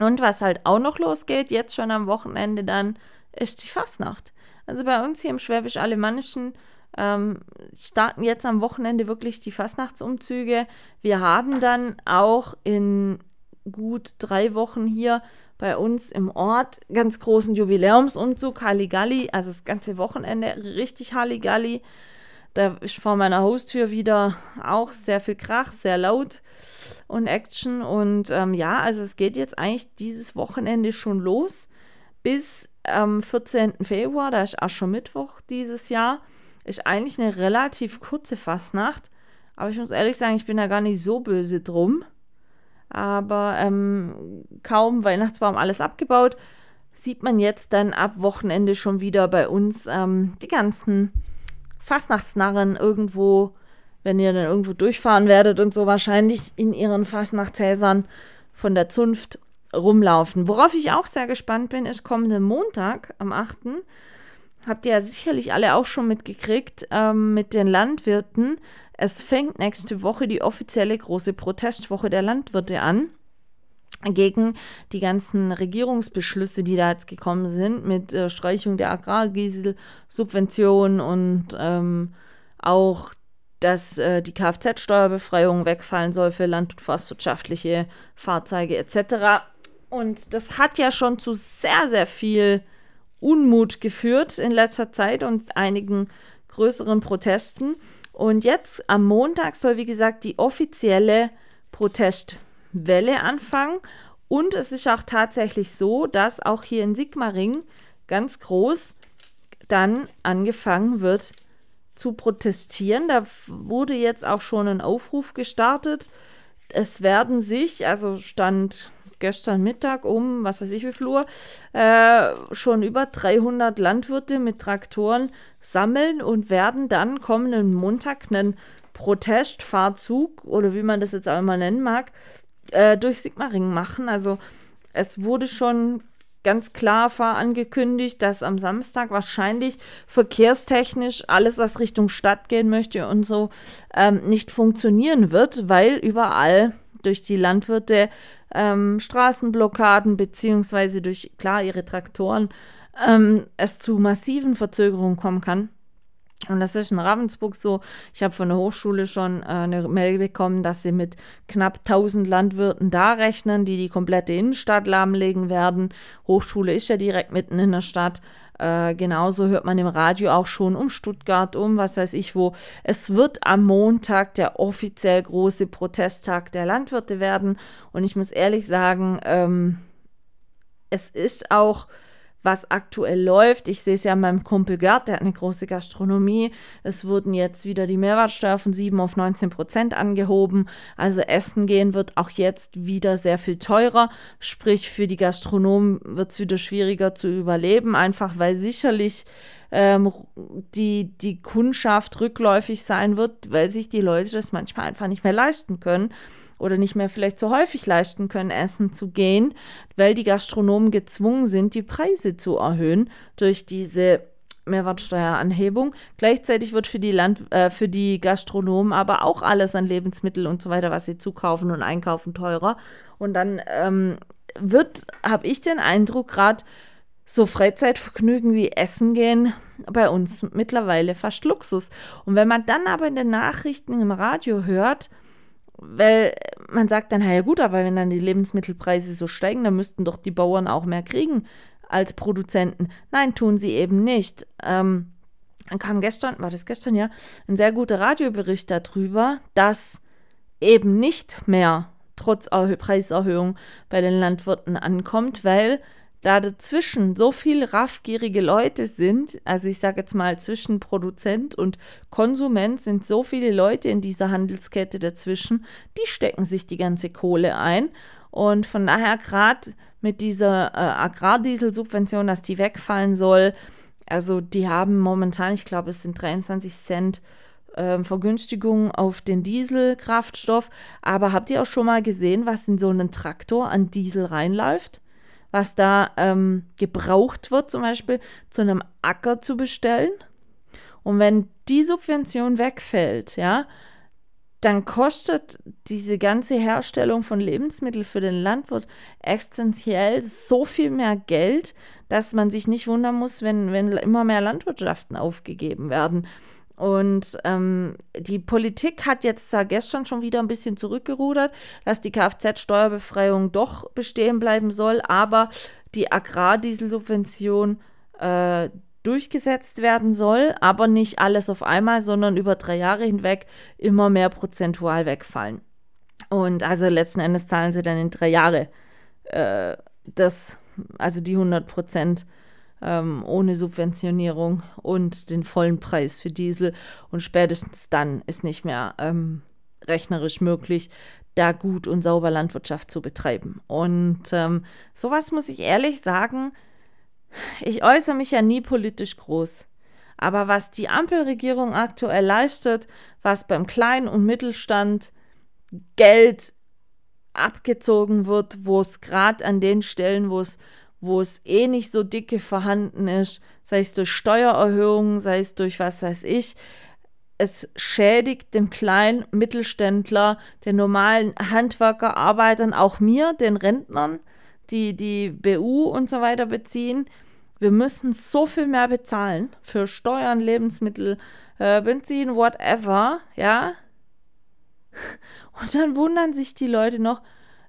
Und was halt auch noch losgeht, jetzt schon am Wochenende dann, ist die Fastnacht. Also bei uns hier im Schwäbisch-Alemannischen ähm, starten jetzt am Wochenende wirklich die Fastnachtsumzüge. Wir haben dann auch in gut drei Wochen hier bei uns im Ort ganz großen Jubiläumsumzug, Halligalli, also das ganze Wochenende richtig Halligalli. Da ist vor meiner Haustür wieder auch sehr viel Krach, sehr laut und Action. Und ähm, ja, also es geht jetzt eigentlich dieses Wochenende schon los bis am 14. Februar, da ist Aschermittwoch dieses Jahr. Ist eigentlich eine relativ kurze Fastnacht. Aber ich muss ehrlich sagen, ich bin da gar nicht so böse drum. Aber ähm, kaum Weihnachtsbaum alles abgebaut, sieht man jetzt dann ab Wochenende schon wieder bei uns ähm, die ganzen Fastnachtsnarren irgendwo, wenn ihr dann irgendwo durchfahren werdet und so wahrscheinlich in ihren Fastnachtshäsern von der Zunft rumlaufen. Worauf ich auch sehr gespannt bin, ist kommenden Montag am 8. Habt ihr ja sicherlich alle auch schon mitgekriegt ähm, mit den Landwirten. Es fängt nächste Woche die offizielle große Protestwoche der Landwirte an gegen die ganzen Regierungsbeschlüsse, die da jetzt gekommen sind, mit äh, Streichung der Agrargieselsubventionen und ähm, auch, dass äh, die Kfz-Steuerbefreiung wegfallen soll für land- und forstwirtschaftliche Fahrzeuge etc. Und das hat ja schon zu sehr, sehr viel Unmut geführt in letzter Zeit und einigen größeren Protesten. Und jetzt am Montag soll, wie gesagt, die offizielle Protestwelle anfangen. Und es ist auch tatsächlich so, dass auch hier in Sigmaring ganz groß dann angefangen wird zu protestieren. Da wurde jetzt auch schon ein Aufruf gestartet. Es werden sich, also stand gestern Mittag um, was weiß ich wie viel Uhr, äh, schon über 300 Landwirte mit Traktoren sammeln und werden dann kommenden Montag einen Protestfahrzug oder wie man das jetzt auch immer nennen mag, äh, durch Sigmaringen machen. Also es wurde schon ganz klar angekündigt, dass am Samstag wahrscheinlich verkehrstechnisch alles, was Richtung Stadt gehen möchte und so, ähm, nicht funktionieren wird, weil überall durch die Landwirte ähm, Straßenblockaden beziehungsweise durch, klar, ihre Traktoren ähm, es zu massiven Verzögerungen kommen kann. Und das ist in Ravensburg so. Ich habe von der Hochschule schon äh, eine Mail bekommen, dass sie mit knapp 1000 Landwirten da rechnen, die die komplette Innenstadt lahmlegen werden. Hochschule ist ja direkt mitten in der Stadt. Äh, genauso hört man im Radio auch schon um Stuttgart, um was weiß ich wo. Es wird am Montag der offiziell große Protesttag der Landwirte werden. Und ich muss ehrlich sagen, ähm, es ist auch was aktuell läuft. Ich sehe es ja an meinem Kumpel Gerd, der hat eine große Gastronomie. Es wurden jetzt wieder die Mehrwertsteuer von 7 auf 19 Prozent angehoben. Also Essen gehen wird auch jetzt wieder sehr viel teurer. Sprich, für die Gastronomen wird es wieder schwieriger zu überleben, einfach weil sicherlich ähm, die, die Kundschaft rückläufig sein wird, weil sich die Leute das manchmal einfach nicht mehr leisten können oder nicht mehr vielleicht so häufig leisten können, essen zu gehen, weil die Gastronomen gezwungen sind, die Preise zu erhöhen durch diese Mehrwertsteueranhebung. Gleichzeitig wird für die, Land, äh, für die Gastronomen aber auch alles an Lebensmittel und so weiter, was sie zukaufen und einkaufen, teurer. Und dann ähm, wird, habe ich den Eindruck, gerade so Freizeitvergnügen wie Essen gehen bei uns mittlerweile fast Luxus. Und wenn man dann aber in den Nachrichten im Radio hört, weil man sagt dann, ja gut, aber wenn dann die Lebensmittelpreise so steigen, dann müssten doch die Bauern auch mehr kriegen als Produzenten. Nein, tun sie eben nicht. Ähm, dann kam gestern, war das gestern ja, ein sehr guter Radiobericht darüber, dass eben nicht mehr trotz Preiserhöhung bei den Landwirten ankommt, weil da dazwischen so viel raffgierige Leute sind, also ich sage jetzt mal zwischen Produzent und Konsument sind so viele Leute in dieser Handelskette dazwischen, die stecken sich die ganze Kohle ein. Und von daher gerade mit dieser äh, Agrardieselsubvention, dass die wegfallen soll, also die haben momentan, ich glaube, es sind 23 Cent äh, Vergünstigung auf den Dieselkraftstoff. Aber habt ihr auch schon mal gesehen, was in so einen Traktor an Diesel reinläuft? Was da ähm, gebraucht wird, zum Beispiel zu einem Acker zu bestellen. Und wenn die Subvention wegfällt, ja, dann kostet diese ganze Herstellung von Lebensmitteln für den Landwirt existenziell so viel mehr Geld, dass man sich nicht wundern muss, wenn, wenn immer mehr Landwirtschaften aufgegeben werden. Und ähm, die Politik hat jetzt zwar gestern schon wieder ein bisschen zurückgerudert, dass die Kfz-Steuerbefreiung doch bestehen bleiben soll, aber die Agrardieselsubvention äh, durchgesetzt werden soll, aber nicht alles auf einmal, sondern über drei Jahre hinweg immer mehr prozentual wegfallen. Und also letzten Endes zahlen sie dann in drei Jahre äh, das, also die 100 Prozent ähm, ohne Subventionierung und den vollen Preis für Diesel. Und spätestens dann ist nicht mehr ähm, rechnerisch möglich, da gut und sauber Landwirtschaft zu betreiben. Und ähm, sowas muss ich ehrlich sagen, ich äußere mich ja nie politisch groß. Aber was die Ampelregierung aktuell leistet, was beim Klein- und Mittelstand Geld abgezogen wird, wo es gerade an den Stellen, wo es wo es eh nicht so dicke vorhanden ist, sei es durch Steuererhöhungen, sei es durch was weiß ich. Es schädigt dem kleinen Mittelständler, den normalen Handwerker, Arbeitern, auch mir, den Rentnern, die die BU und so weiter beziehen. Wir müssen so viel mehr bezahlen für Steuern, Lebensmittel, äh, Benzin, whatever, ja. Und dann wundern sich die Leute noch,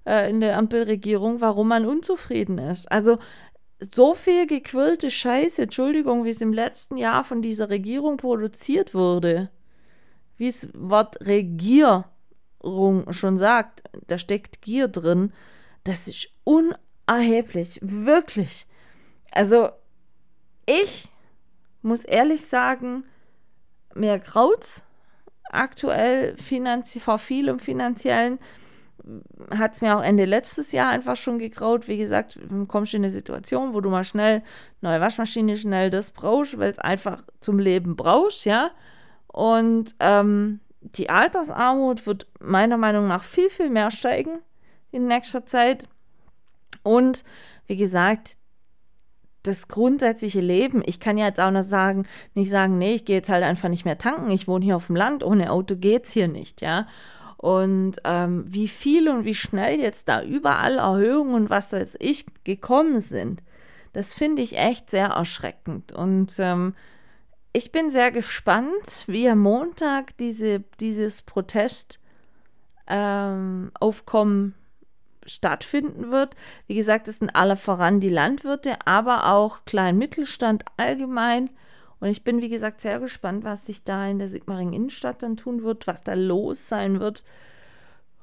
äh, in der Ampelregierung, warum man unzufrieden ist. Also so viel gequirlte Scheiße, Entschuldigung, wie es im letzten Jahr von dieser Regierung produziert wurde, wie es Wort Regierung schon sagt, da steckt Gier drin, das ist unerheblich, wirklich. Also ich muss ehrlich sagen, mir graut's aktuell vor vielem finanziellen hat es mir auch Ende letztes Jahr einfach schon gegraut. Wie gesagt, kommst du in eine Situation, wo du mal schnell neue Waschmaschine, schnell das brauchst, weil es einfach zum Leben brauchst, ja. Und ähm, die Altersarmut wird meiner Meinung nach viel, viel mehr steigen in nächster Zeit. Und wie gesagt, das grundsätzliche Leben. Ich kann ja jetzt auch noch sagen, nicht sagen, nee, ich gehe jetzt halt einfach nicht mehr tanken. Ich wohne hier auf dem Land, ohne Auto geht's hier nicht, ja. Und ähm, wie viel und wie schnell jetzt da überall Erhöhungen und was weiß ich gekommen sind, das finde ich echt sehr erschreckend. Und ähm, ich bin sehr gespannt, wie am Montag diese, dieses Protestaufkommen ähm, stattfinden wird. Wie gesagt, es sind alle voran die Landwirte, aber auch Klein-Mittelstand allgemein. Und ich bin, wie gesagt, sehr gespannt, was sich da in der Sigmaring Innenstadt dann tun wird, was da los sein wird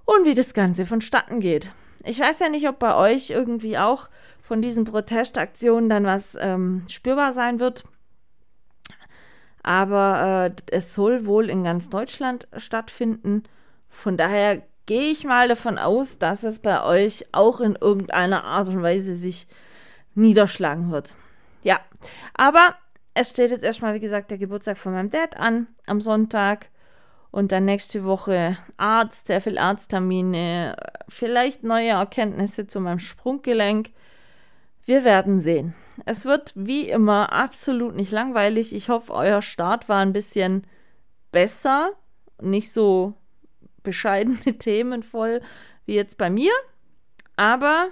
und wie das Ganze vonstatten geht. Ich weiß ja nicht, ob bei euch irgendwie auch von diesen Protestaktionen dann was ähm, spürbar sein wird. Aber äh, es soll wohl in ganz Deutschland stattfinden. Von daher gehe ich mal davon aus, dass es bei euch auch in irgendeiner Art und Weise sich niederschlagen wird. Ja, aber es steht jetzt erstmal, wie gesagt, der Geburtstag von meinem Dad an am Sonntag. Und dann nächste Woche Arzt, sehr viel Arzttermine, vielleicht neue Erkenntnisse zu meinem Sprunggelenk. Wir werden sehen. Es wird wie immer absolut nicht langweilig. Ich hoffe, euer Start war ein bisschen besser, nicht so bescheidene Themen voll wie jetzt bei mir. Aber,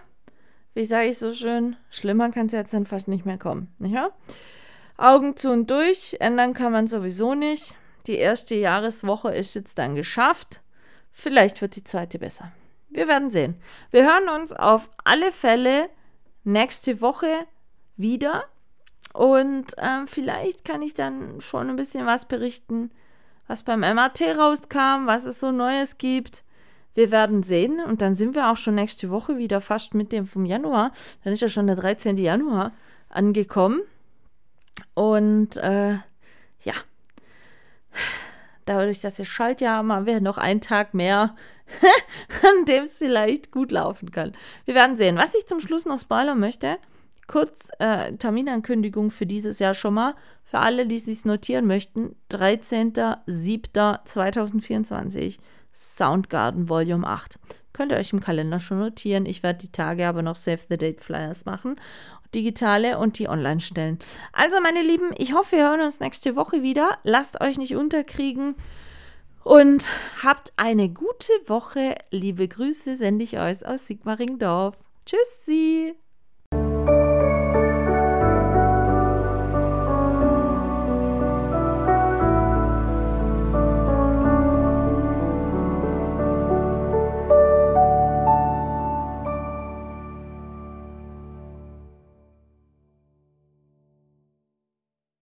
wie sage ich so schön, schlimmer kann es jetzt dann fast nicht mehr kommen. Nicht wahr? Augen zu und durch, ändern kann man sowieso nicht. Die erste Jahreswoche ist jetzt dann geschafft. Vielleicht wird die zweite besser. Wir werden sehen. Wir hören uns auf alle Fälle nächste Woche wieder. Und ähm, vielleicht kann ich dann schon ein bisschen was berichten, was beim MAT rauskam, was es so Neues gibt. Wir werden sehen und dann sind wir auch schon nächste Woche wieder fast mit dem vom Januar. Dann ist ja schon der 13. Januar angekommen. Und äh, ja, dadurch, dass wir Schaltjahr haben, haben wir noch einen Tag mehr, an dem es vielleicht gut laufen kann. Wir werden sehen. Was ich zum Schluss noch spoilern möchte, kurz äh, Terminankündigung für dieses Jahr schon mal. Für alle, die sich notieren möchten, 13.07.2024, Soundgarden Volume 8. Könnt ihr euch im Kalender schon notieren. Ich werde die Tage aber noch Save the Date Flyers machen. Digitale und die online stellen. Also, meine Lieben, ich hoffe, wir hören uns nächste Woche wieder. Lasst euch nicht unterkriegen und habt eine gute Woche. Liebe Grüße sende ich euch aus Sigmaringdorf. Tschüssi!